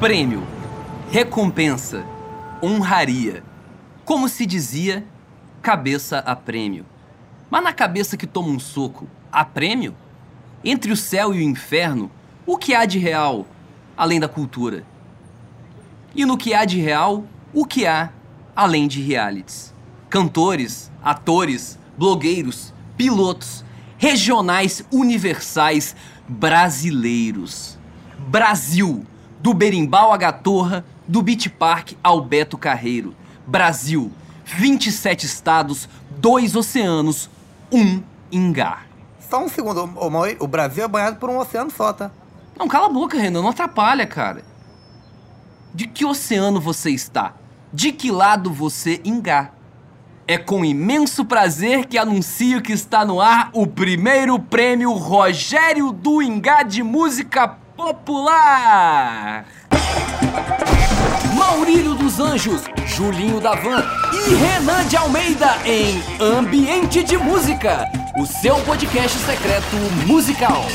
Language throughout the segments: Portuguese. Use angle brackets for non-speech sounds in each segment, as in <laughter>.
Prêmio, recompensa, honraria. Como se dizia, cabeça a prêmio. Mas na cabeça que toma um soco, há prêmio? Entre o céu e o inferno, o que há de real, além da cultura? E no que há de real, o que há, além de realities? Cantores, atores, blogueiros, pilotos, regionais, universais, brasileiros. Brasil! Do Berimbau à Gatorra, do Beach Park ao Beto Carreiro. Brasil, 27 estados, dois oceanos, um Ingá. Só um segundo, Mauri, o Brasil é banhado por um oceano só, tá? Não, cala a boca, Renan, não atrapalha, cara. De que oceano você está? De que lado você Ingá? É com imenso prazer que anuncio que está no ar o primeiro prêmio Rogério do Ingá de Música Popular. Maurílio dos Anjos, Julinho da Van e Renan de Almeida em Ambiente de Música, o seu podcast secreto musical.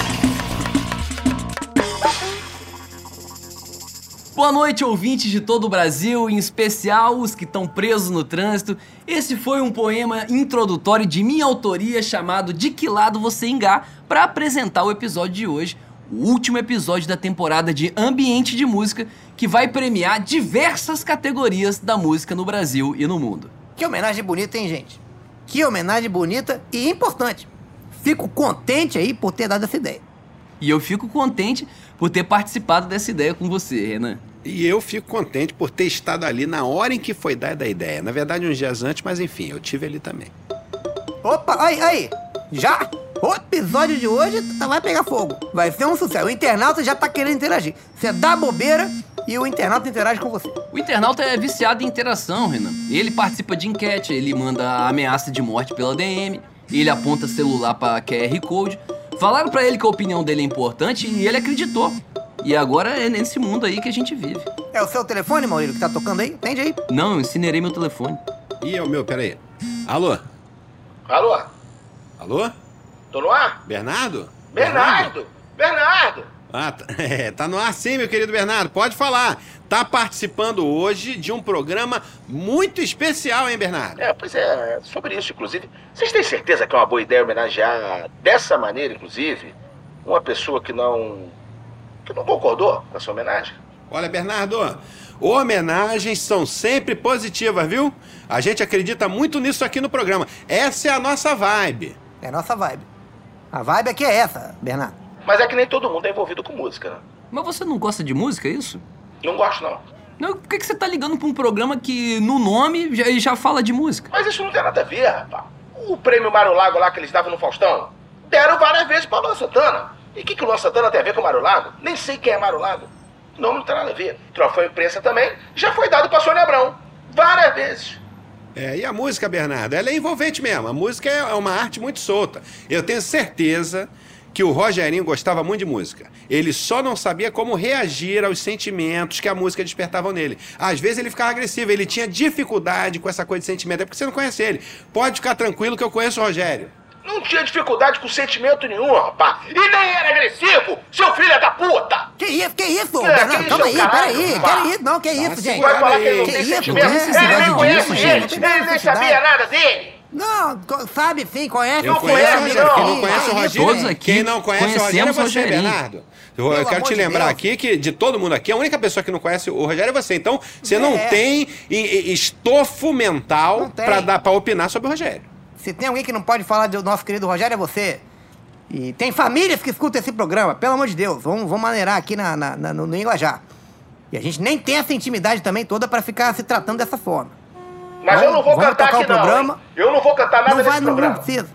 Boa noite, ouvintes de todo o Brasil, em especial os que estão presos no trânsito. Esse foi um poema introdutório de minha autoria chamado De Que Lado Você Engá para apresentar o episódio de hoje, o último episódio da temporada de Ambiente de Música, que vai premiar diversas categorias da música no Brasil e no mundo. Que homenagem bonita, hein, gente? Que homenagem bonita e importante. Fico contente aí por ter dado essa ideia. E eu fico contente por ter participado dessa ideia com você, Renan. E eu fico contente por ter estado ali na hora em que foi dada a ideia. Na verdade, uns dias antes, mas enfim, eu tive ali também. Opa, aí, aí. Já? O episódio de hoje tá- vai pegar fogo. Vai ser um sucesso. O internauta já tá querendo interagir. Você dá bobeira e o internauta interage com você. O internauta é viciado em interação, Renan. Ele participa de enquete, ele manda ameaça de morte pela DM, ele aponta celular pra QR Code. Falaram pra ele que a opinião dele é importante e ele acreditou. E agora é nesse mundo aí que a gente vive. É o seu telefone, Maurílio, que tá tocando aí? Atende aí. Não, eu incinerei meu telefone. E é o meu, peraí. Alô? Alô? Alô? Tô no ar? Bernardo? Bernardo! Bernardo! Ah, tá, <laughs> é, tá no ar sim, meu querido Bernardo. Pode falar. Tá participando hoje de um programa muito especial, hein, Bernardo? É, pois é, sobre isso, inclusive. Vocês têm certeza que é uma boa ideia homenagear dessa maneira, inclusive, uma pessoa que não. que não concordou com essa homenagem? Olha, Bernardo, homenagens são sempre positivas, viu? A gente acredita muito nisso aqui no programa. Essa é a nossa vibe. É a nossa vibe. A vibe aqui é essa, Bernardo. Mas é que nem todo mundo é envolvido com música, né? Mas você não gosta de música, é isso? Não gosto, não. Não, por que, que você tá ligando pra um programa que no nome já, já fala de música? Mas isso não tem nada a ver, rapaz. O prêmio Mário Lago lá que eles davam no Faustão, deram várias vezes pra Luan Santana. E o que, que o Luan Santana tem a ver com o Mário Lago? Nem sei quem é Mário Lago. O nome não tem nada a ver. Troféu imprensa também já foi dado pra Sônia Abrão. Várias vezes. É, e a música, Bernardo, ela é envolvente mesmo. A música é é uma arte muito solta. Eu tenho certeza que o Rogerinho gostava muito de música. Ele só não sabia como reagir aos sentimentos que a música despertava nele. Às vezes ele ficava agressivo, ele tinha dificuldade com essa coisa de sentimento. É porque você não conhece ele. Pode ficar tranquilo que eu conheço o Rogério. Não tinha dificuldade com sentimento nenhum, rapaz. E nem era agressivo, seu filho da puta! Que isso, que isso, É, Bernardo? que Calma isso, aí, peraí. isso? Não, que isso, gente. Vai falar que ele não Que tem isso, sentimento? que isso, Ele nem conhece ele, gente? ele nem sabia nada dele. Não, sabe sim, conhece. Eu Não conheço o conhece, Rogério. Quem não. não conhece o Rogério, Todos aqui quem não conhece o Rogério é você, Rogerinho. Bernardo. Eu, eu Pelo quero te lembrar Deus. aqui que de todo mundo aqui, a única pessoa que não conhece o Rogério é você. Então, você não É. tem estofo mental Não tem. pra dar para opinar sobre o Rogério. Se tem alguém que não pode falar do nosso querido Rogério, é você. E tem famílias que escutam esse programa, pelo amor de Deus. Vamos, vamos maneirar aqui na, na- na- no, no Linguajar. E a gente nem tem essa intimidade também toda pra ficar se tratando dessa forma. Mas Vamos- eu não vou cantar tocar aqui o programa. não. hein? Eu não vou cantar nada não nesse vai, não, não precisa.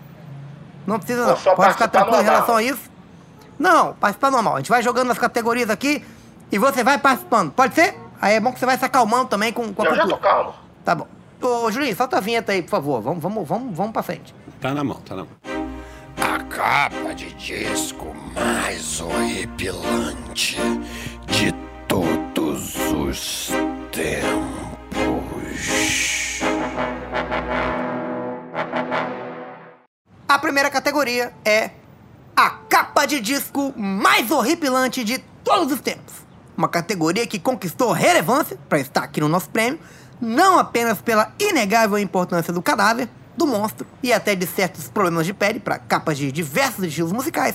Não precisa, não. só Pode ficar tranquilo em normal. relação a isso. Não, participar normal. A gente vai jogando nas categorias aqui e você vai participando. Pode ser? Aí é bom que você vai se acalmando também com, com a Eu já tô calmo. Tá bom. Ô, Julinho, solta a vinheta aí, por favor. Vamos, vamos, vamos, vamos pra frente. Tá na mão, tá na mão. A capa de disco mais horripilante de todos os tempos. A primeira categoria é a capa de disco mais horripilante de todos os tempos. Uma categoria que conquistou relevância para estar aqui no nosso prêmio, não apenas pela inegável importância do cadáver, do monstro e até de certos problemas de pele para capas de diversos estilos musicais,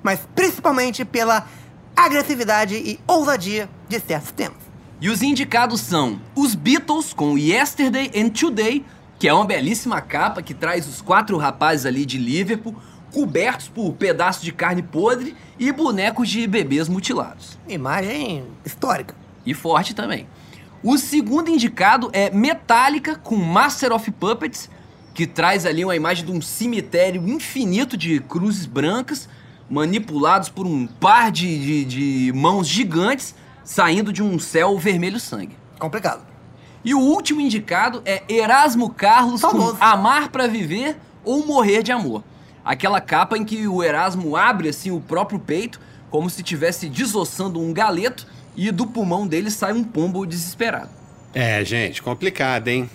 mas principalmente pela agressividade e ousadia de certos temas. E os indicados são os Beatles com Yesterday and Today, que é uma belíssima capa que traz os quatro rapazes ali de Liverpool cobertos por pedaços de carne podre e bonecos de bebês mutilados. Imagem histórica. E forte também. O segundo indicado é Metallica com Master of Puppets, que traz ali uma imagem de um cemitério infinito de cruzes brancas manipulados por um par de, de, de mãos gigantes saindo de um céu vermelho sangue. Complicado. E o último indicado é Erasmo Carlos Famoso. com Amar pra Viver ou Morrer de Amor. Aquela capa em que o Erasmo abre assim o próprio peito, como se estivesse desossando um galeto e do pulmão dele sai um pombo desesperado. É, gente, complicado, hein?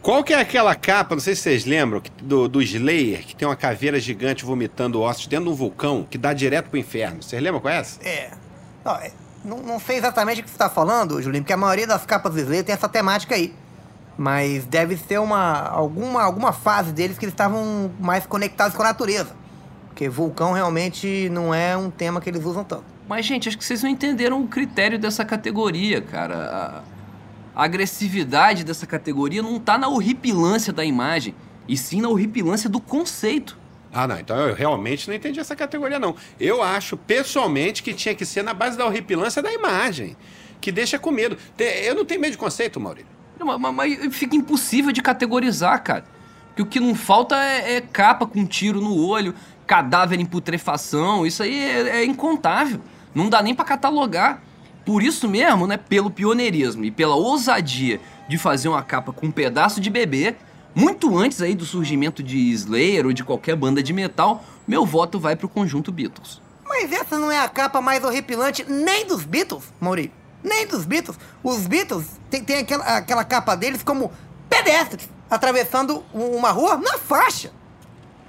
Qual que é aquela capa, não sei se vocês lembram, do, do Slayer, que tem uma caveira gigante vomitando ossos dentro de um vulcão, que dá direto pro inferno. Vocês lembram qual é essa? É. Não, é- não, não sei exatamente o que você está falando, Julinho, porque a maioria das capas Slayer tem essa temática aí. Mas deve ser uma alguma, alguma fase deles que eles estavam mais conectados com a natureza. Porque vulcão realmente não é um tema que eles usam tanto. Mas, gente, acho que vocês não entenderam o critério dessa categoria, cara. A, agressividade dessa categoria não tá na horripilância da imagem, e sim na horripilância do conceito. Ah, não, então eu realmente não entendi essa categoria, não. Eu acho, pessoalmente, que tinha que ser na base da horripilância da imagem, que deixa com medo. Eu não tenho medo de conceito, Maurício. Não, Mas, mas- fica impossível de categorizar, cara. Porque o que não falta é, é capa com tiro no olho, cadáver em putrefação, isso aí é, é incontável. Não dá nem pra catalogar. Por isso mesmo, né, pelo pioneirismo e pela ousadia de fazer uma capa com um pedaço de bebê, muito antes aí do surgimento de Slayer ou de qualquer banda de metal, meu voto vai pro conjunto Beatles. Mas essa não é a capa mais horripilante nem dos Beatles, Maurício. Nem dos Beatles. Os Beatles tem, tem aquela, aquela capa deles como pedestres atravessando uma rua na faixa.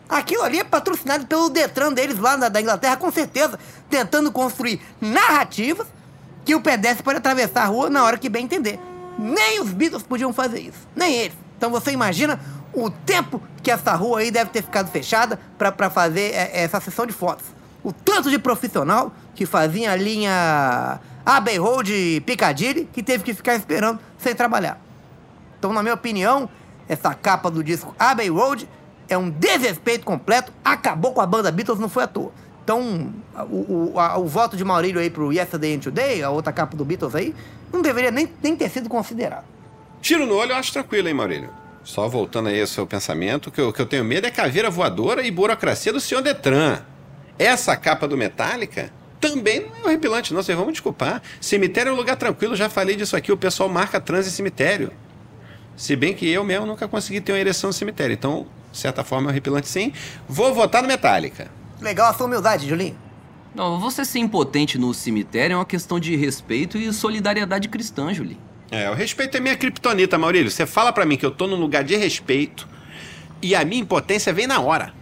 Aquilo ali é patrocinado pelo Detran deles lá na, da Inglaterra, com certeza, tentando construir narrativas que o pedestre pode atravessar a rua na hora que bem entender. Nem os Beatles podiam fazer isso, nem eles. Então você imagina o tempo que essa rua aí deve ter ficado fechada para fazer é, essa sessão de fotos. O tanto de profissional que fazia a linha Abbey Road Piccadilly que teve que ficar esperando sem trabalhar. Então, na minha opinião, essa capa do disco Abbey Road é um desrespeito completo, acabou com a banda Beatles, não foi à toa. Então, o, o, a- o voto de Maurílio aí pro Yesterday and Today, a outra capa do Beatles aí, não deveria nem, nem ter sido considerado. Tiro no olho eu acho tranquilo, hein, Maurílio? Só voltando aí ao seu pensamento, o que eu, o que eu tenho medo é caveira voadora e burocracia do senhor Detran. Essa capa do Metallica também não é horripilante, não. Vocês vão me desculpar. Cemitério é um lugar tranquilo, já falei disso aqui. O pessoal marca trans em cemitério. Se bem que eu mesmo nunca consegui ter uma ereção no cemitério. Então, de certa forma, é horripilante sim. Vou votar no Metallica. Legal a sua humildade, Julinho. Não, você ser impotente no cemitério é uma questão de respeito e solidariedade cristã, Julie. É, o respeito é minha criptonita, Maurílio. Você fala pra mim que eu tô num lugar de respeito e a minha impotência vem na hora.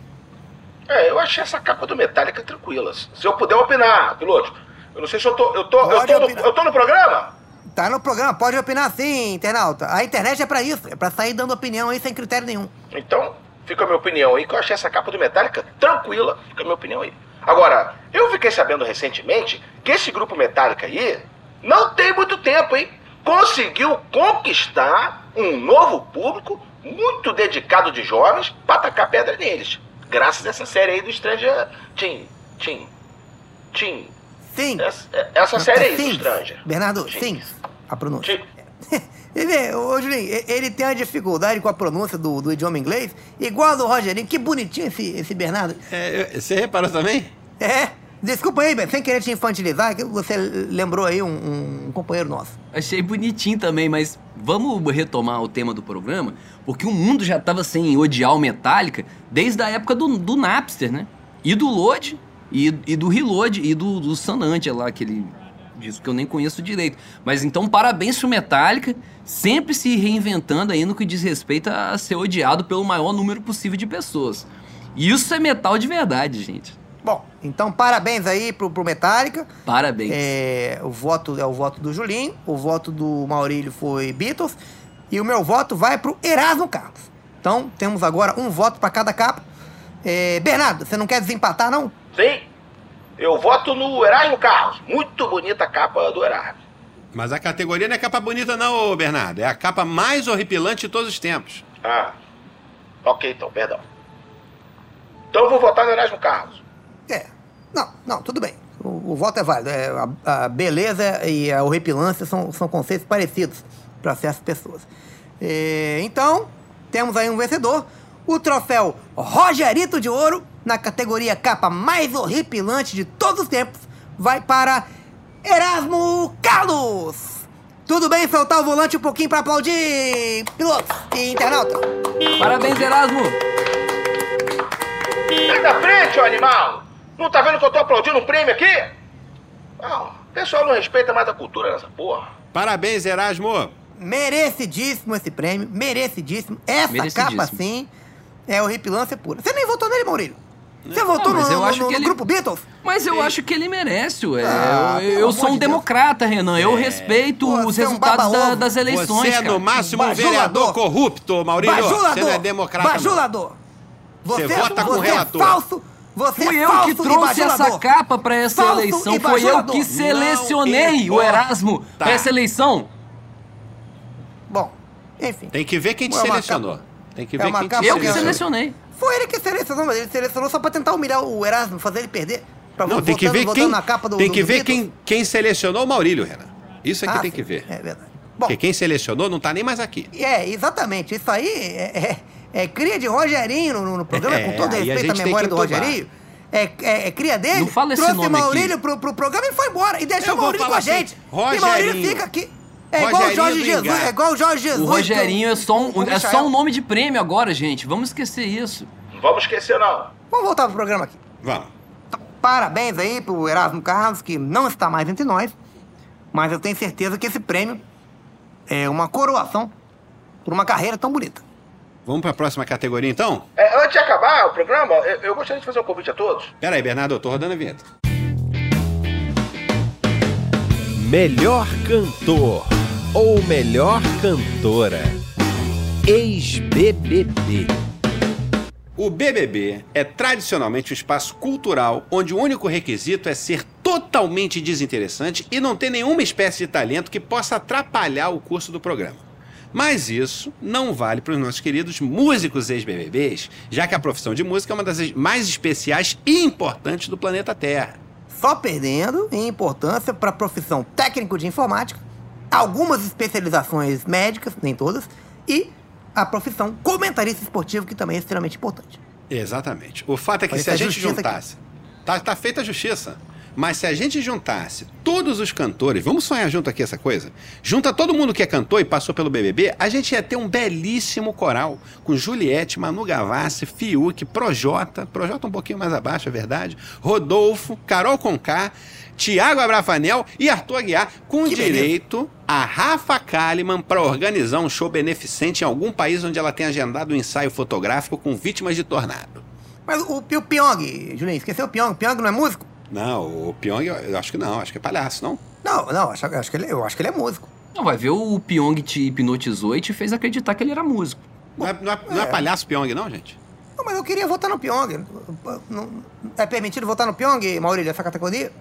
É, eu achei essa capa do Metallica tranquila. Se eu puder opinar, piloto. Eu não sei se eu tô. Eu tô, eu tô, no, eu tô no programa? Tá no programa, pode opinar sim, internauta. A internet é pra isso, é pra sair dando opinião aí sem critério nenhum. Então, fica a minha opinião aí, que eu achei essa capa do Metallica tranquila. Fica a minha opinião aí. Agora, eu fiquei sabendo recentemente que esse grupo Metallica aí não tem muito tempo, hein? Conseguiu conquistar um novo público muito dedicado de jovens pra tacar pedra neles. Graças a essa série aí do Stranger Tim. Tim. Tim. Sim. Essa, essa série aí do Sim. Stranger. Bernardo, Sim. sim. A pronúncia. Tim. <laughs> Ele vê, ô Julinho, ele tem uma dificuldade com a pronúncia do, do idioma inglês, igual a do Rogerinho. Que bonitinho esse, esse Bernardo. É, você reparou também? É, desculpa aí, sem querer te infantilizar, que você lembrou aí um, um companheiro nosso. Achei bonitinho também, mas vamos retomar o tema do programa, porque o mundo já tava sem odiar o Metallica desde a época do, do Napster, né? E do Load, e, e do Reload, e do, do Sanantia lá, aquele disco que eu nem conheço direito. Mas então, parabéns pro Metallica, sempre se reinventando aí no que diz respeito a ser odiado pelo maior número possível de pessoas. Isso é metal de verdade, gente. Bom, então parabéns aí pro, pro Metallica. Parabéns. É, o voto é o voto do Julinho, o voto do Maurílio foi Beatles e o meu voto vai pro Erasmo Carlos. Então temos agora um voto para cada capa. É, Bernardo, você não quer desempatar não? Sim. Eu voto no Erasmo Carlos. Muito bonita a capa do Erasmo. Mas a categoria não é capa bonita, não, Bernardo. É a capa mais horripilante de todos os tempos. Ah. Ok, então, perdão. Então eu vou votar no Erasmo Carlos. Não, não, tudo bem. O, o voto é válido. É, a, a beleza e a horripilância são, são conceitos parecidos para certas pessoas. É, então, temos aí um vencedor. O troféu Rogerito de Ouro, na categoria capa mais horripilante de todos os tempos, vai para Erasmo Carlos. Tudo bem soltar o volante um pouquinho para aplaudir pilotos e internautas? Parabéns, Erasmo! Sai da frente, ô animal! Não tá vendo que eu tô aplaudindo um prêmio aqui? Não, o pessoal não respeita mais a cultura nessa porra. Parabéns, Erasmo. Merecidíssimo esse prêmio, merecidíssimo. Essa Merecidíssimo. capa, sim, é horripilância pura. Você nem votou nele, Maurílio. Você votou mas no, eu no- acho no- que no ele- grupo Beatles? Mas eu acho que ele merece, ué. Ah, eu eu sou um de Deus. democrata, Renan. Eu respeito Pô, os você é um resultados da- das eleições, Você é, cara. no máximo, um Bajulador. vereador corrupto, Maurílio. Bajulador! Você não é democrata. não. Bajulador! Você vota com o você relator. É falso! Você Fui é eu que trouxe essa capa pra essa Falso eleição. e Foi eu que selecionei Não o. Erasmo pra essa eleição. Bom, enfim. Tem que ver quem te É selecionou. Tem que É ver uma quem te capa Eu que Selecionou. selecionei. Foi ele que selecionou, mas ele selecionou só pra tentar humilhar o Erasmo, fazer ele perder. Pra Não, tem que ver quem, na capa do tem que do ver quem, quem selecionou o Maurílio, Renan. Isso é que Ah, tem sim, que ver. É verdade. Bom, Porque quem selecionou não tá nem mais aqui. é, exatamente. Isso aí é, é- é cria de Rogerinho no, no programa, É, com todo respeito à memória do. Rogerinho. É, é- é cria dele. Não fala esse trouxe nome Maurílio aqui. pro, pro programa e foi embora. E deixou o Maurílio com a gente. assim, e Maurílio fica aqui. É igual o Jorge Jesus. É igual o Jorge Jesus. O Rogerinho é só um, o é só um nome de prêmio agora, gente. Vamos esquecer isso. Não vamos esquecer, não. Vamos voltar pro programa aqui. Vamos. Então, parabéns aí pro Erasmo Carlos, que não está mais entre nós. Mas eu tenho certeza que esse prêmio é uma coroação por uma carreira tão bonita. Vamos pra próxima categoria, então? É, antes de acabar o programa, eu, eu gostaria de fazer um convite a todos. Pera aí, Bernardo, eu tô rodando a vinheta. Melhor cantor ou melhor cantora. Ex-BBB. O BBB é tradicionalmente um espaço cultural onde o único requisito é ser totalmente desinteressante e não ter nenhuma espécie de talento que possa atrapalhar o curso do programa. Mas isso não vale para os nossos queridos músicos ex-BBBs, já que a profissão de música é uma das mais especiais e importantes do planeta Terra. Só perdendo em importância para a profissão técnico de informática, algumas especializações médicas, nem todas, e a profissão comentarista esportivo, que também é extremamente importante. Exatamente. O fato é que Olha, se a gente juntasse. Tá, tá feita a justiça. Mas se a gente juntasse todos os cantores, vamos sonhar junto aqui essa coisa? Junta todo mundo que é cantor e passou pelo BBB, a gente ia ter um belíssimo coral com Juliette, Manu Gavassi, Fiuk, Projota, Projota um pouquinho mais abaixo, é verdade, Rodolfo, Carol Conká, Tiago Abravanel e Arthur Aguiar, com Que beleza. direito a Rafa Kalimann para organizar um show beneficente em algum país onde ela tem agendado um ensaio fotográfico com vítimas de tornado. Mas o, o Pyong, Julinho, esqueceu o Pyong? Pyong não é músico? Não, o Pyong, eu acho que não, acho que é palhaço, não? Não, não, acho, acho que ele, eu acho que ele é músico. Não, vai ver o Pyong te hipnotizou e te fez acreditar que ele era músico. Não é, não é- não é palhaço Pyong, não, gente? Não, mas eu queria votar no Pyong. Não- é permitido votar no Pyong, Maurílio, essa categoria?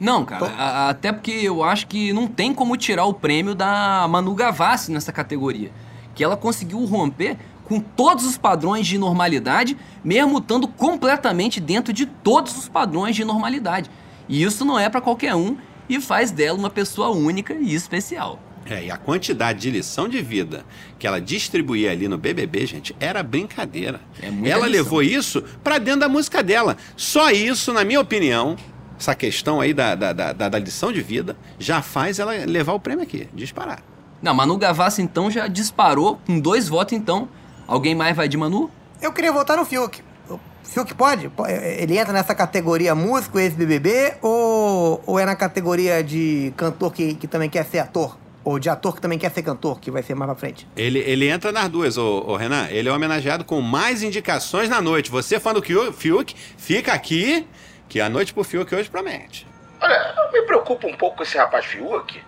Não, cara, a- até porque eu acho que não tem como tirar o prêmio da Manu Gavassi nessa categoria. Que ela conseguiu romper com todos os padrões de normalidade, mesmo estando completamente dentro de todos os padrões de normalidade. E isso não é pra qualquer um e faz dela uma pessoa única e especial. É, e a quantidade de lição de vida que ela distribuía ali no BBB, gente, era brincadeira. É ela lição. levou isso pra dentro da música dela. Só isso, na minha opinião, essa questão aí da, da, da, da- da lição de vida, já faz ela levar o prêmio aqui, disparar. Não, Manu Gavassi então já disparou com dois votos então. Alguém mais vai de Manu? Eu queria votar no Fiuk. O Fiuk pode? Po- Ele entra nessa categoria músico, ex-BBB, ou, ou é na categoria de cantor que, que também quer ser ator? Ou de ator que também quer ser cantor, que vai ser mais pra frente? Ele, ele entra nas duas, ô, ô, Renan. Ele é homenageado com mais indicações na noite. Você, fã do Fiuk, fica aqui, que a noite pro Fiuk hoje promete. Olha, eu me preocupo um pouco com esse rapaz Fiuk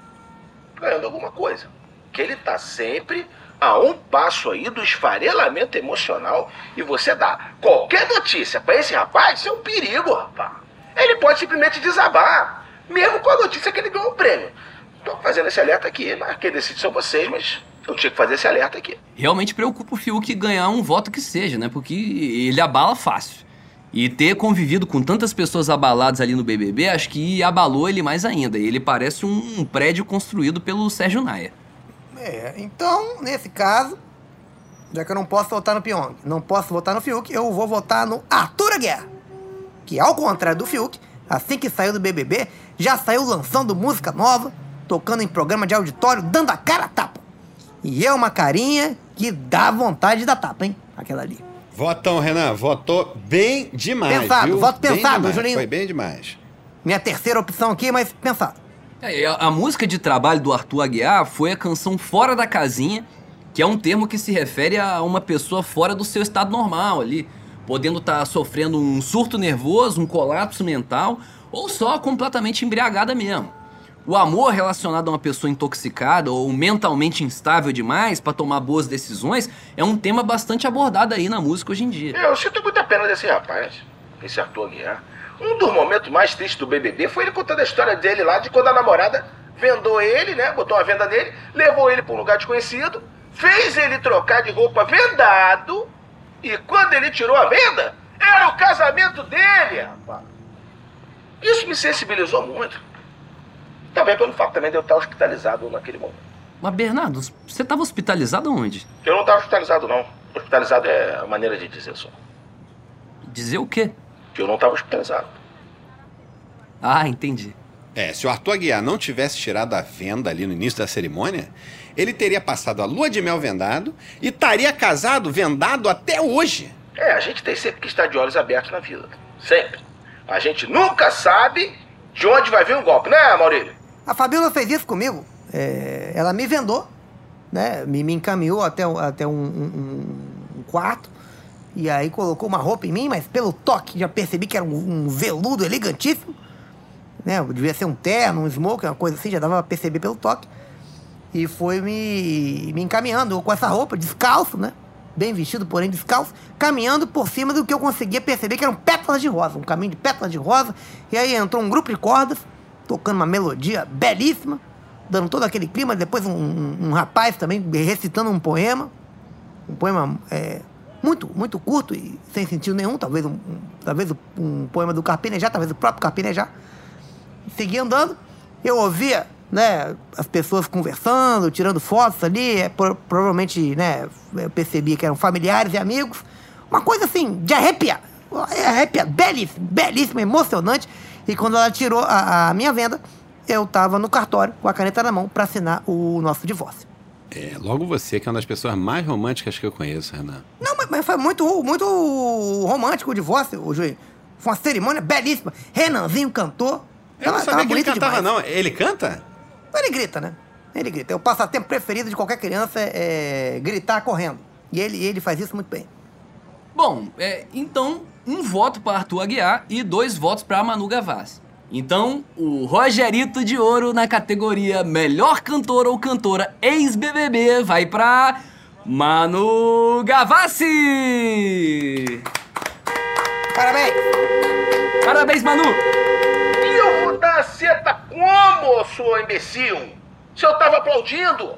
ganhando alguma coisa. Que ele tá sempre a um passo aí do esfarelamento emocional. E você dá qualquer notícia pra esse rapaz, isso é um perigo, rapaz. Ele pode simplesmente desabar, mesmo com a notícia que ele ganhou o prêmio. Tô fazendo esse alerta aqui, mas quem decide são vocês, mas eu tinha que fazer esse alerta aqui. Realmente preocupa o Fiuk ganhar um voto que seja, né? Porque ele abala fácil. E ter convivido com tantas pessoas abaladas ali no BBB, acho que abalou ele mais ainda. Ele parece um prédio construído pelo Sérgio Naia. É, então, nesse caso, já que eu não posso votar no Pyong, não posso votar no Fiuk, eu vou votar no Arthur Aguiar. Que, ao contrário do Fiuk, assim que saiu do BBB, já saiu lançando música nova, tocando em programa de auditório, dando a cara a tapa. E é uma carinha que dá vontade de dar tapa, hein? Aquela ali. Votão, Renan. Votou bem demais. Pensado, viu? voto Bem pensado, demais, Julinho. Foi bem demais. Minha terceira opção aqui, mas pensado. É, a, a música de trabalho do Arthur Aguiar foi a canção Fora da Casinha, que é um termo que se refere a uma pessoa fora do seu estado normal ali, podendo estar sofrendo um surto nervoso, um colapso mental, ou só completamente embriagada mesmo. O amor relacionado a uma pessoa intoxicada ou mentalmente instável demais para tomar boas decisões é um tema bastante abordado aí na música hoje em dia. Eu sinto muita pena desse rapaz, esse Arthur Aguiar. Um dos momentos mais tristes do BBB foi ele contando a história dele lá de quando a namorada vendou ele, né? Botou a venda dele, levou ele para um lugar desconhecido, fez ele trocar de roupa vendado e quando ele tirou a venda, era o casamento dele, rapaz. Isso me sensibilizou muito. Também pelo fato também de eu estar hospitalizado naquele momento. Mas Bernardo, você estava hospitalizado onde? Eu não estava hospitalizado, não. Hospitalizado é a maneira de dizer só. Dizer o quê? Que eu não estava hospitalizado. Ah, entendi. É, se o Arthur Aguiar não tivesse tirado a venda ali no início da cerimônia, ele teria passado a lua de mel vendado e estaria casado vendado até hoje. É, a gente tem sempre que estar de olhos abertos na vida. Sempre. A gente nunca sabe de onde vai vir um golpe, né, Maurílio? A Fabiola fez isso comigo. É, ela me vendou, né? Me, me encaminhou até, até um, um- um quarto. E aí colocou uma roupa em mim, mas pelo toque já percebi que era um, um veludo elegantíssimo. Né? Devia ser um terno, um smoke, uma coisa assim, já dava pra perceber pelo toque. E foi me, me encaminhando com essa roupa, descalço, né? Bem vestido, porém descalço, caminhando por cima do que eu conseguia perceber que eram pétalas de rosa, um caminho de pétalas de rosa. E aí entrou um grupo de cordas, tocando uma melodia belíssima, dando todo aquele clima. Depois um, um- um rapaz também recitando um poema, um poema é, muito, muito curto e sem sentido nenhum, talvez um, um- talvez um poema do Carpinejar, talvez o próprio Carpinejar. Segui andando, eu ouvia, né, as pessoas conversando, tirando fotos ali, é, pro- provavelmente, né, eu percebia que eram familiares e amigos, uma coisa assim, de arrepiar, é arrepiar, belíssimo, belíssimo, emocionante, e quando ela tirou a, a minha venda, eu tava no cartório com a caneta na mão para assinar o nosso divórcio. É, logo você, que é uma das pessoas mais românticas que eu conheço, Renan. Não, mas, mas foi muito, muito romântico o divórcio, o Juiz. Foi uma cerimônia belíssima. Renanzinho cantou. Eu não Tava- sabia que ele cantava, demais. não. Ele canta? Ele grita, né? Ele grita. É o passatempo preferido de qualquer criança é, é gritar correndo. E ele, ele faz isso muito bem. Bom, é, então, um voto para Arthur Aguiar e dois votos para Manu Gavassi. Então, o Rogerito de Ouro na categoria Melhor Cantor ou Cantora ex-BBB vai para Manu Gavassi! Parabéns! Parabéns, Manu! E eu vou dar a seta como, sua imbecil? Se eu tava aplaudindo?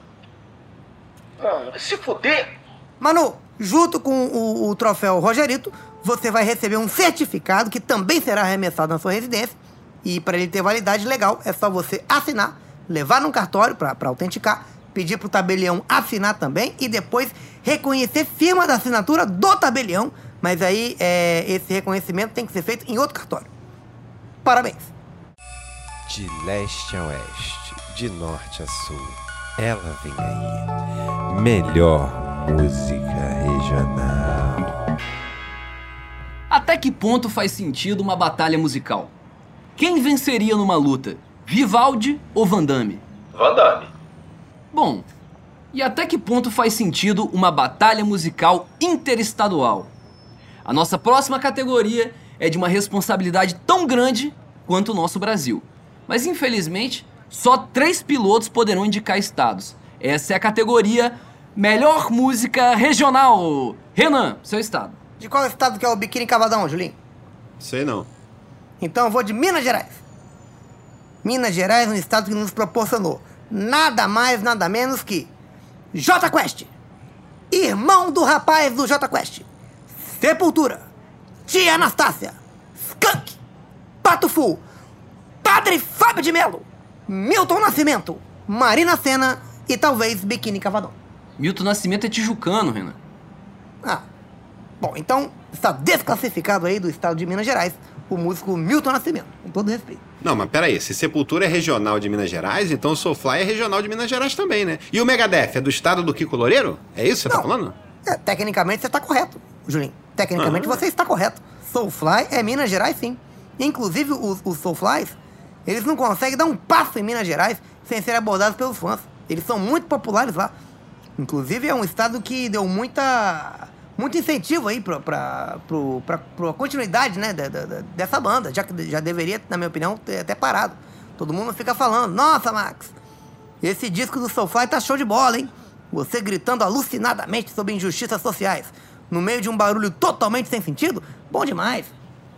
Ah, se fuder. Manu, junto com o, o troféu Rogerito, você vai receber um certificado que também será arremessado na sua residência. E para ele ter validade legal, é só você assinar, levar num cartório para autenticar, pedir pro tabelião assinar também e depois reconhecer firma da assinatura do tabelião. Mas aí é, esse reconhecimento tem que ser feito em outro cartório. Parabéns! De leste a oeste, de norte a sul, ela vem aí. Melhor música regional. Até que ponto faz sentido uma batalha musical? Quem venceria numa luta? Vivaldi ou Van Damme? Van Damme. Bom, e até que ponto faz sentido uma batalha musical interestadual? A nossa próxima categoria é de uma responsabilidade tão grande quanto o nosso Brasil. Mas infelizmente, só três pilotos poderão indicar estados. Essa é a categoria Melhor Música Regional. Renan, seu estado. De qual estado que é o biquíni cavadão, Julinho? Sei não. Então eu vou de Minas Gerais. Minas Gerais é um estado que nos proporcionou nada mais, nada menos que J Quest, irmão do rapaz do J Quest, Sepultura, Tia Anastácia, Skunk, Pato Fu, Padre Fábio de Melo, Milton Nascimento, Marina Senna e talvez Biquíni Cavadão. Milton Nascimento é tijucano, Renan. Ah, bom, então está desclassificado aí do estado de Minas Gerais o músico Milton Nascimento, com todo respeito. Não, mas peraí, se Sepultura é regional de Minas Gerais, então o Soulfly é regional de Minas Gerais também, né? E o Megadeth é do estado do Kiko Loureiro? É isso que você tá Não. falando? É, tecnicamente você está correto, Julinho. Tecnicamente Ah. você está correto. Soulfly é Minas Gerais, sim. Inclusive, os, os Soulflies, eles não conseguem dar um passo em Minas Gerais sem serem abordados pelos fãs. Eles são muito populares lá. Inclusive, é um estado que deu muita, muito incentivo aí pra, pra, pro, pra, pra continuidade né, da- da- dessa banda, já que já deveria, na minha opinião, ter até parado. Todo mundo fica falando, nossa, Max, esse disco do Soulfly tá show de bola, hein? Você gritando alucinadamente sobre injustiças sociais, no meio de um barulho totalmente sem sentido, bom demais.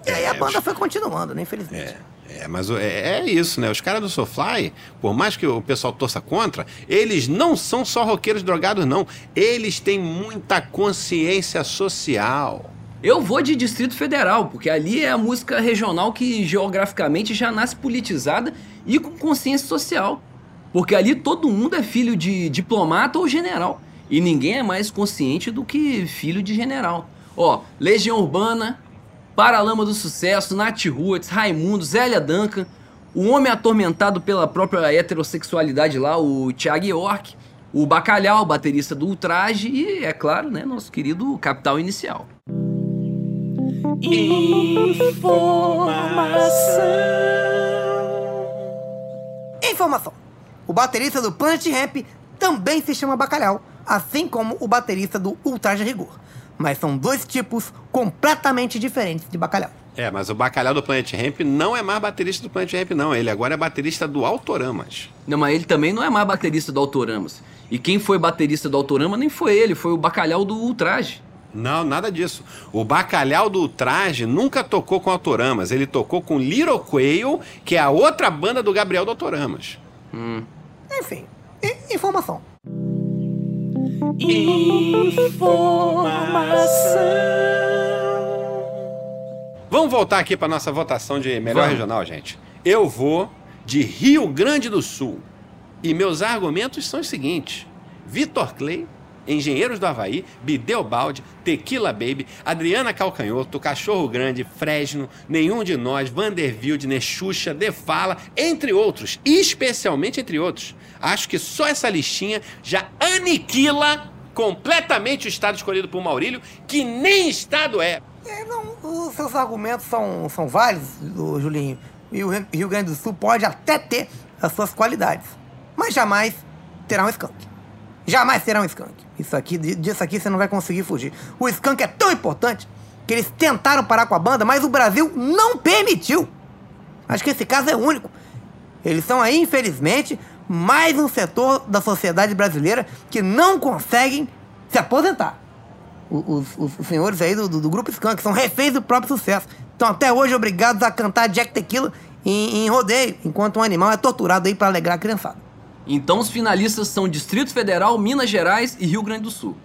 E aí a É, banda foi continuando, né, infelizmente. É, é mas é, é isso, né? Os caras do Soulfly, por mais que o pessoal torça contra, eles não são só roqueiros drogados, não. Eles têm muita consciência social. Eu vou de Distrito Federal, porque ali é a música regional que geograficamente já nasce politizada e com consciência social. Porque ali todo mundo é filho de diplomata ou general. E ninguém é mais consciente do que filho de general. Ó, Legião Urbana, Paralama do Sucesso, Nath Roots, Raimundo, Zélia Duncan, o homem atormentado pela própria heterossexualidade lá, o Thiago York, o Bacalhau, baterista do Ultraje e, é claro, né, nosso querido Capital Inicial. Informação. O baterista do Planet Ramp também se chama Bacalhau, assim como o baterista do Ultraje Rigor. Mas são dois tipos completamente diferentes de bacalhau. É, mas o bacalhau do Planet Ramp não é mais baterista do Planet Ramp, não. Ele agora é baterista do Autoramas. Não, mas ele também não é mais baterista do Autoramas. E quem foi baterista do Autorama nem foi ele, foi o Bacalhau do Ultraje. Não, nada disso. O bacalhau do Traje nunca tocou com Autoramas. Ele tocou com Little Quail, que é a outra banda do Gabriel do Autoramas. Enfim, i- informação. Vamos voltar aqui para nossa votação de melhor Vamos. regional, gente. Eu vou de Rio Grande do Sul. E meus argumentos são os seguintes: Vitor Clay, Engenheiros do Havaí, Bideobaldi, Tequila Baby, Adriana Calcanhoto, Cachorro Grande, Fresno, Nenhum de Nós, Vanderbilt, Nexuxa, Defala, entre outros. Especialmente entre outros. Acho que só essa listinha já aniquila completamente o estado escolhido por Maurílio, que nem estado é. É, não, os seus argumentos são, são válidos, Julinho. E o Rio- Grande do Sul pode até ter as suas qualidades. Mas jamais terá um skunk. Jamais terá um skunk. Isso aqui, disso aqui você não vai conseguir fugir. O skunk é tão importante que eles tentaram parar com a banda, mas o Brasil não permitiu. Acho que esse caso é único. Eles são aí, infelizmente, mais um setor da sociedade brasileira que não conseguem se aposentar. Os, os- os senhores aí do, do- do grupo Skank são reféns do próprio sucesso. Estão até hoje obrigados a cantar Jack Tequila em, em rodeio, enquanto um animal é torturado aí para alegrar a criançada. Então os finalistas são Distrito Federal, Minas Gerais e Rio Grande do Sul.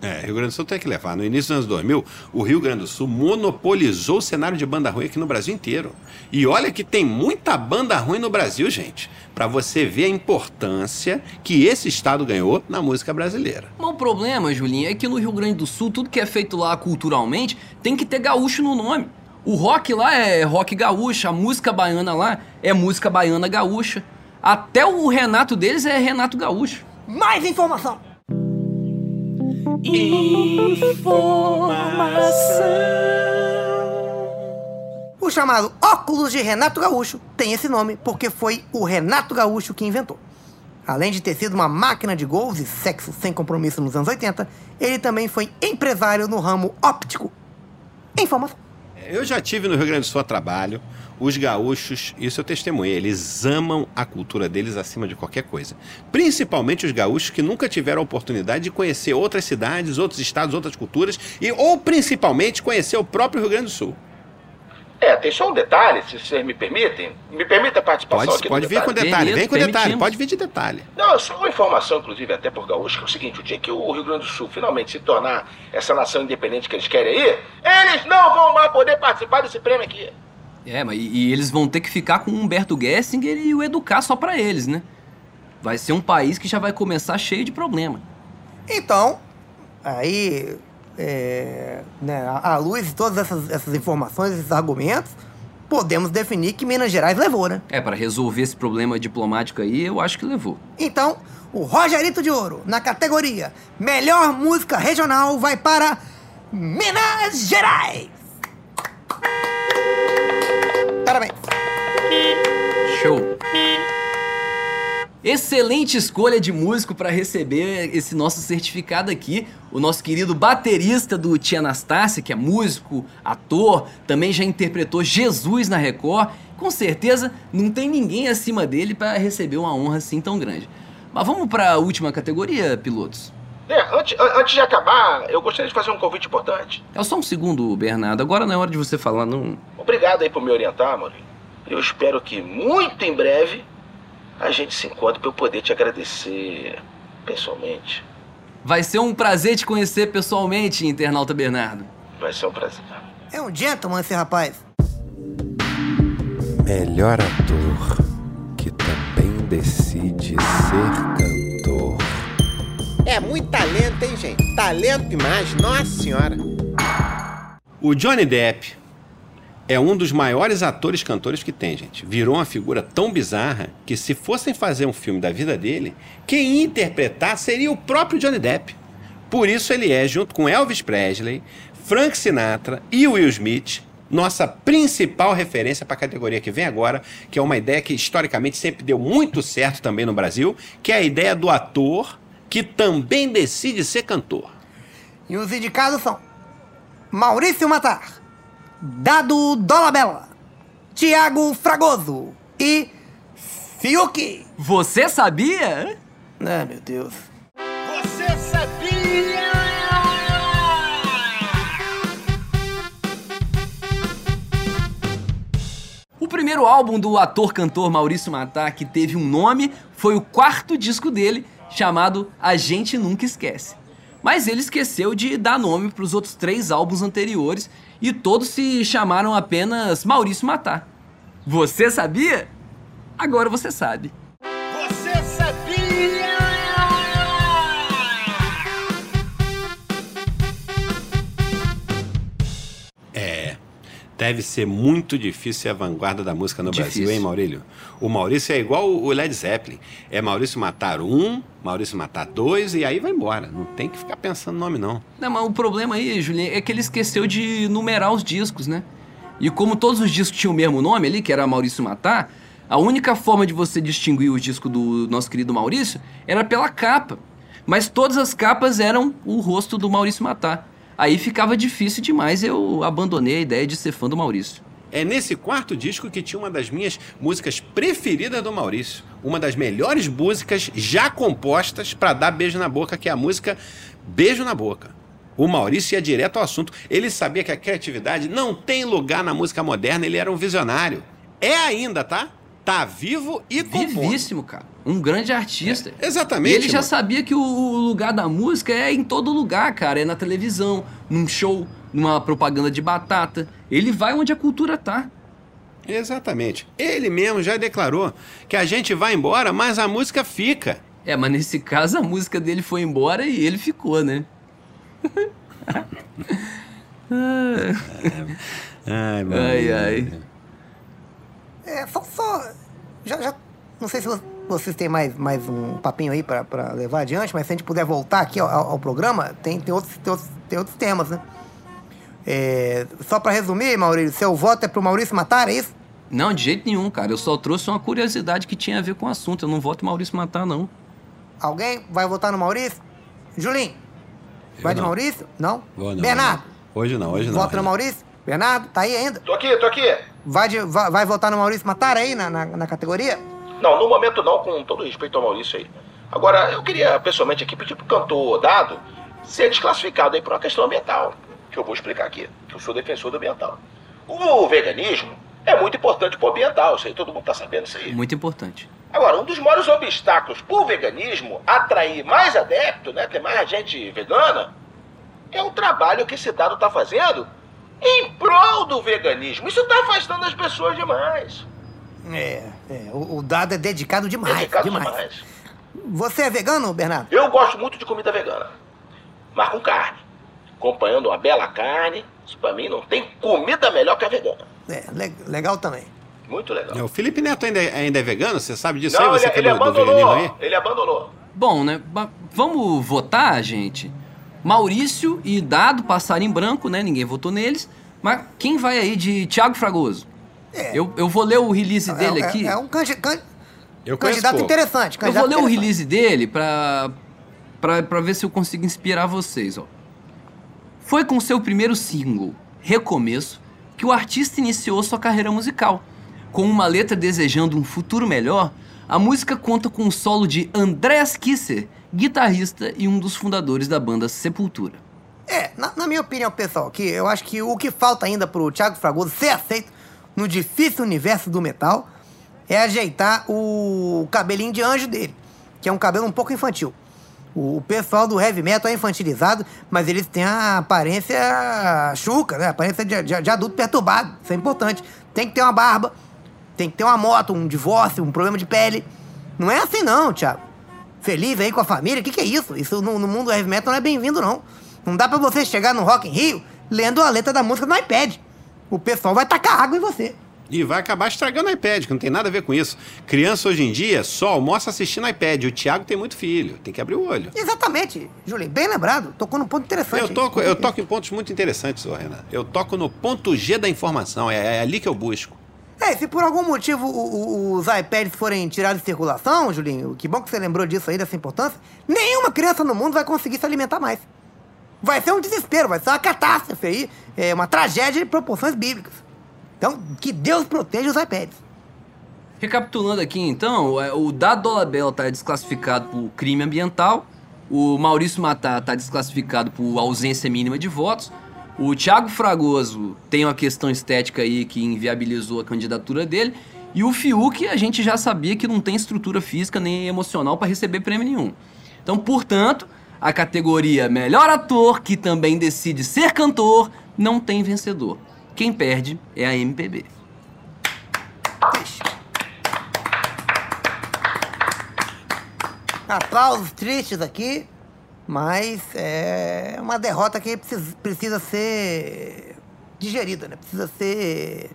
É, Rio Grande do Sul tem que levar. No início dos anos 2000, o Rio Grande do Sul monopolizou o cenário de banda ruim aqui no Brasil inteiro. E olha que tem muita banda ruim no Brasil, gente. Pra você ver a importância que esse estado ganhou na música brasileira. Mas o problema, Julinho, é que no Rio Grande do Sul, tudo que é feito lá culturalmente tem que ter gaúcho no nome. O rock lá é rock gaúcho, a música baiana lá é música baiana gaúcha. Até o Renato deles é Renato Gaúcho. Mais informação! O chamado óculos de Renato Gaúcho tem esse nome porque foi o Renato Gaúcho que inventou. Além de ter sido uma máquina de gols e sexo sem compromisso nos anos 80, ele também foi empresário no ramo óptico. Informação. Eu já tive no Rio Grande do Sul a trabalho. Os gaúchos, isso eu testemunhei, eles amam a cultura deles acima de qualquer coisa. Principalmente os gaúchos que nunca tiveram a oportunidade de conhecer outras cidades, outros estados, outras culturas e ou principalmente conhecer o próprio Rio Grande do Sul. É, tem só um detalhe, se vocês me permitem. Me permita a participação Pode, aqui pode vir com detalhe. detalhe, vem com detalhe, Permitimos. pode vir de detalhe. Não, só uma informação, inclusive, até por gaúcho, que é o seguinte, o dia que o Rio Grande do Sul finalmente se tornar essa nação independente que eles querem aí, eles não vão mais poder participar desse prêmio aqui. É, mas e, e eles vão ter que ficar com o Humberto Gessinger e o Educar só pra eles, né? Vai ser um país que já vai começar cheio de problema. Então, aí, é, né, à luz de todas essas, essas informações, esses argumentos, podemos definir que Minas Gerais levou, né? É, pra resolver esse problema diplomático aí, eu acho que levou. Então, o Rogerito de Ouro, na categoria Melhor Música Regional, vai para Minas Gerais! Parabéns! Show! Excelente escolha de músico para receber esse nosso certificado aqui. O nosso querido baterista do Tia Anastácia, que é músico, ator, também já interpretou Jesus na Record. Com certeza não tem ninguém acima dele para receber uma honra assim tão grande. Mas vamos para a última categoria, pilotos? É, antes, an- antes de acabar, eu gostaria de fazer um convite importante. É só um segundo, Bernardo. Agora não é hora de você falar, não. Obrigado aí por me orientar, Maurinho. Eu espero que muito em breve a gente se encontre para eu poder te agradecer pessoalmente. Vai ser um prazer te conhecer pessoalmente, internauta Bernardo. Vai ser um prazer. É um gentleman esse rapaz. Melhor ator que também decide ser cantor. É muito talento, hein, gente? Talento demais, nossa senhora. O Johnny Depp é um dos maiores atores cantores que tem, gente. Virou uma figura tão bizarra que se fossem fazer um filme da vida dele, quem interpretar seria o próprio Johnny Depp. Por isso ele é, junto com Elvis Presley, Frank Sinatra e Will Smith, nossa principal referência para a categoria que vem agora, que é uma ideia que historicamente sempre deu muito certo também no Brasil, que é a ideia do ator que também decide ser cantor. E os indicados são Maurício Matar, Dado Dolabella, Tiago Fragoso e Fiuk. Você sabia? Ah, meu Deus. Você sabia? O primeiro álbum do ator-cantor Maurício Matar que teve um nome foi o quarto disco dele, chamado A Gente Nunca Esquece. Mas ele esqueceu de dar nome para os outros três álbuns anteriores e todos se chamaram apenas Maurício Matar. Você sabia? Agora você sabe. Você Deve ser muito difícil ser a vanguarda da música no Difícil. Brasil, hein, Maurílio? O Maurício é igual o Led Zeppelin. É Maurício matar um, Maurício matar dois e aí vai embora. Não tem que ficar pensando no nome, não. Não, mas o problema aí, Julinho, é que ele esqueceu de numerar os discos, né? E como todos os discos tinham o mesmo nome ali, que era Maurício Matar, a única forma de você distinguir o disco do nosso querido Maurício era pela capa. Mas todas as capas eram o rosto do Maurício Matar. Aí ficava difícil demais, eu abandonei a ideia de ser fã do Maurício. É nesse quarto disco que tinha uma das minhas músicas preferidas do Maurício. Uma das melhores músicas já compostas para dar beijo na boca, que é a música Beijo na Boca. O Maurício ia direto ao assunto. Ele sabia que a criatividade não tem lugar na música moderna, ele era um visionário. É ainda, tá? Tá vivo e compondo. Vivíssimo, cara. Um grande artista. Exatamente. E ele já mano. sabia que o lugar da música é em todo lugar, cara. É na televisão, num show, numa propaganda de batata. Ele vai onde a cultura tá. Exatamente. Ele mesmo já declarou que a gente vai embora, mas a música fica. É, mas nesse caso a música dele foi embora e ele ficou, né? <laughs> Ai, Ai, ai. É, só. só já, já. Não sei se vo- vocês têm mais, mais um papinho aí pra, pra levar adiante, mas se a gente puder voltar aqui ao, ao- programa, tem, tem, outros, tem, outros, tem outros temas, né? É, só pra resumir, Maurício, seu voto é pro Maurício Matar, é isso? Não, de jeito nenhum, cara. Eu só trouxe uma curiosidade que tinha a ver com o assunto. Eu não voto Maurício matar, não. Alguém vai votar no Maurício? Julinho, vai de não. Maurício? Não? Vou não, Bernardo, Hoje não, hoje não. vota no. Maurício? Bernardo, tá aí ainda? Tô aqui, tô aqui. Vai, de- vai, vai votar no Maurício Matar aí na, na, na categoria? Não, no momento não, com todo respeito ao Maurício aí. Agora, eu queria pessoalmente aqui pedir pro cantor Dado ser desclassificado aí por uma questão ambiental. Que eu vou explicar aqui, que eu sou defensor do ambiental. O veganismo é muito importante pro ambiental, isso aí todo mundo tá sabendo isso aí. Muito importante. Agora, um dos maiores obstáculos pro veganismo atrair mais adeptos, né, ter mais gente vegana, é o trabalho que esse dado tá fazendo em prol do veganismo. Isso tá afastando as pessoas demais. É, é o, o Dado é dedicado demais, Dedicado demais. demais. Você é vegano, Bernardo? Eu gosto muito de comida vegana, mas com carne. Acompanhando uma bela carne, isso pra mim não tem comida melhor que a vegana. É, le- legal também. Muito legal. É, O Felipe Neto ainda, é- ainda é vegano? Você sabe disso não, aí? Você ele, que é ele do, do abandonou. aí? Ele abandonou. Bom, né? Vamos votar, gente? Maurício e Dado passaram em branco, né? Ninguém votou neles. Mas quem vai aí de Thiago Fragoso? É. Eu, eu vou ler o release dele é, aqui. É, é um candi- can- Eu candidato pouco. interessante. Eu Candidato vou ler o release dele pra, pra, pra ver se eu consigo inspirar vocês, ó. Foi com seu primeiro single, Recomeço, que o artista iniciou sua carreira musical. Com uma letra desejando um futuro melhor, a música conta com o solo de Andrés Kisser, guitarrista e um dos fundadores da banda Sepultura. É, na, na minha opinião, pessoal, que eu acho que o que falta ainda pro Thiago Fragoso ser aceito no difícil universo do metal é ajeitar o cabelinho de anjo dele, que é um cabelo um pouco infantil. O, pessoal do heavy metal é infantilizado, mas eles têm a aparência chuca, né? A aparência de, de- de adulto perturbado. Isso é importante. Tem que ter uma barba, tem que ter uma moto, um divórcio, um problema de pele. Não é assim não, Thiago. Feliz aí com a família, o que, que é isso? Isso no, no mundo do heavy metal não é bem-vindo, não. Não dá pra você chegar no Rock in Rio lendo a letra da música no iPad. O pessoal vai tacar água em você. E vai acabar estragando o iPad, que não tem nada a ver com isso. Criança hoje em dia só almoça assistindo iPad. O Thiago tem muito filho, tem que abrir o olho. Exatamente, Julinho, bem lembrado. Tocou num ponto interessante. Eu toco, eu toco em pontos muito interessantes, Renan. Eu toco no ponto G da informação, é, é ali que eu busco. É, se por algum motivo o- o- os iPads forem tirados de circulação, Julinho, que bom que você lembrou disso aí, dessa importância, nenhuma criança no mundo vai conseguir se alimentar mais. Vai ser um desespero, vai ser uma catástrofe aí, é uma tragédia de proporções bíblicas. Então, que Deus proteja os iPads. Recapitulando aqui então, é, o Dado Dolabella está desclassificado por crime ambiental, o Maurício Matar está desclassificado por ausência mínima de votos, o Thiago Fragoso tem uma questão estética aí que inviabilizou a candidatura dele, e o Fiuk a gente já sabia que não tem estrutura física nem emocional para receber prêmio nenhum. Então, portanto, a categoria Melhor Ator, que também decide ser cantor, não tem vencedor. Quem perde é a MPB. Aplausos tristes aqui, mas é uma derrota que precisa, precisa ser digerida, né? Precisa ser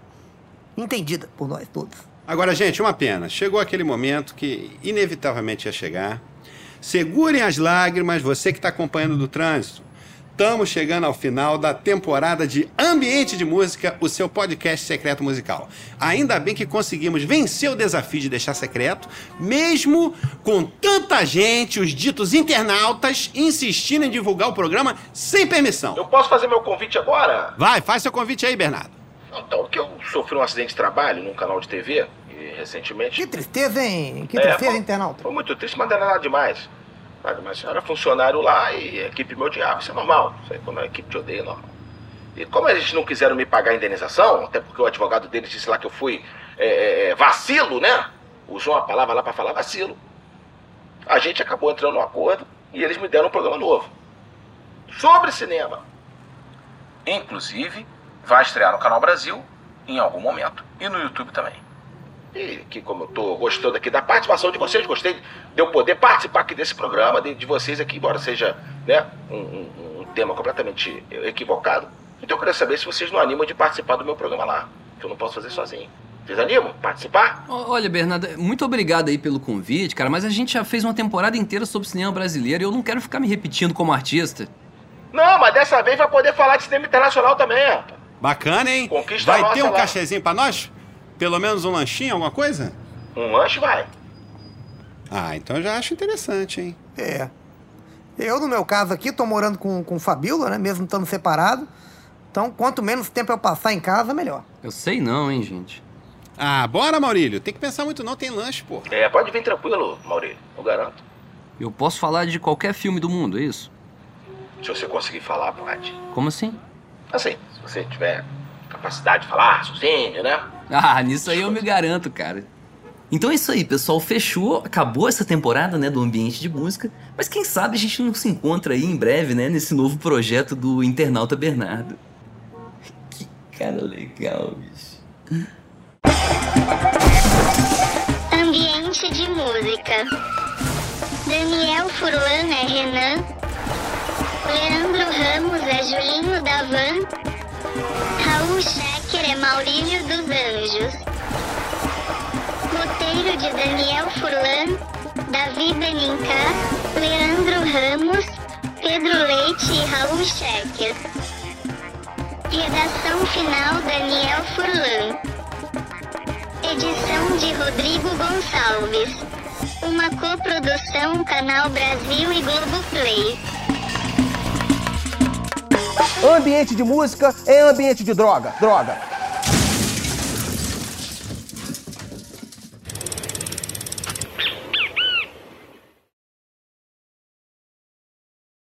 entendida por nós todos. Agora, gente, uma pena. Chegou aquele momento que inevitavelmente ia chegar. Segurem as lágrimas, você que está acompanhando do trânsito. Estamos chegando ao final da temporada de Ambiente de Música, o seu podcast secreto musical. Ainda bem que conseguimos vencer o desafio de deixar secreto, mesmo com tanta gente, os ditos internautas, insistindo em divulgar o programa sem permissão. Eu posso fazer meu convite agora? Vai, faz seu convite aí, Bernardo. Então, que eu sofri um acidente de trabalho num canal de TV e recentemente. Que tristeza, hein? Que É, tristeza, foi- internauta. Foi muito triste, mas não era nada demais. Nada demais. Eu era funcionário lá e a equipe me odiava. Isso é normal. Isso aí, quando a equipe te odeia, é normal. E como eles não quiseram me pagar a indenização, até porque o advogado deles disse lá que eu fui é, é, é, vacilo, né? Usou uma palavra lá pra falar vacilo. A gente acabou entrando num acordo e eles me deram um programa novo. Sobre cinema. Inclusive, vai estrear no Canal Brasil em algum momento. E no YouTube também. E que como eu tô gostando aqui da participação de vocês, gostei de eu poder participar aqui desse programa, de, de vocês aqui, embora seja né, um, um- um tema completamente equivocado. Então eu queria saber se vocês não animam de participar do meu programa lá, que eu não posso fazer sozinho. Vocês animam? Participar? Olha, Bernardo, muito obrigado aí pelo convite, cara, mas a gente já fez uma temporada inteira sobre cinema brasileiro e eu não quero ficar me repetindo como artista. Não, mas dessa vez vai poder falar de cinema internacional também, rapaz. Bacana, hein? Conquista Vai nossa ter um lá. cachezinho pra nós? Pelo menos um lanchinho, alguma coisa? Um lanche vai. Ah, então eu já acho interessante, hein? É. Eu, no meu caso aqui, tô morando com, com o Fabíola, né? Mesmo estando separado. Então, quanto menos tempo eu passar em casa, melhor. Eu sei não, hein, gente. Ah, bora, Maurílio. Tem que pensar muito não, tem lanche, pô. É, pode vir tranquilo, Maurício. Eu garanto. Eu posso falar de qualquer filme do mundo, é isso? Se você conseguir falar, pode. Como assim? Assim, se você tiver capacidade de falar, sozinho, né? Ah, nisso aí eu me garanto, cara. Então é isso aí, pessoal. Fechou, acabou essa temporada, né, do ambiente de música. Mas quem sabe a gente não se encontra aí em breve, né, nesse novo projeto do Internauta Bernardo. Que cara legal, bicho. Ambiente de música. Daniel Furlan é Renan. Leandro Ramos é Julinho da Van. Raul Schecker é Maurílio dos Anjos. Roteiro de Daniel Furlan, Davi Benincá, Leandro Ramos, Pedro Leite e Raul Schecker. Redação final Daniel Furlan. Edição de Rodrigo Gonçalves. Uma coprodução Canal Brasil e Globoplay. Ambiente de música é ambiente de droga, droga.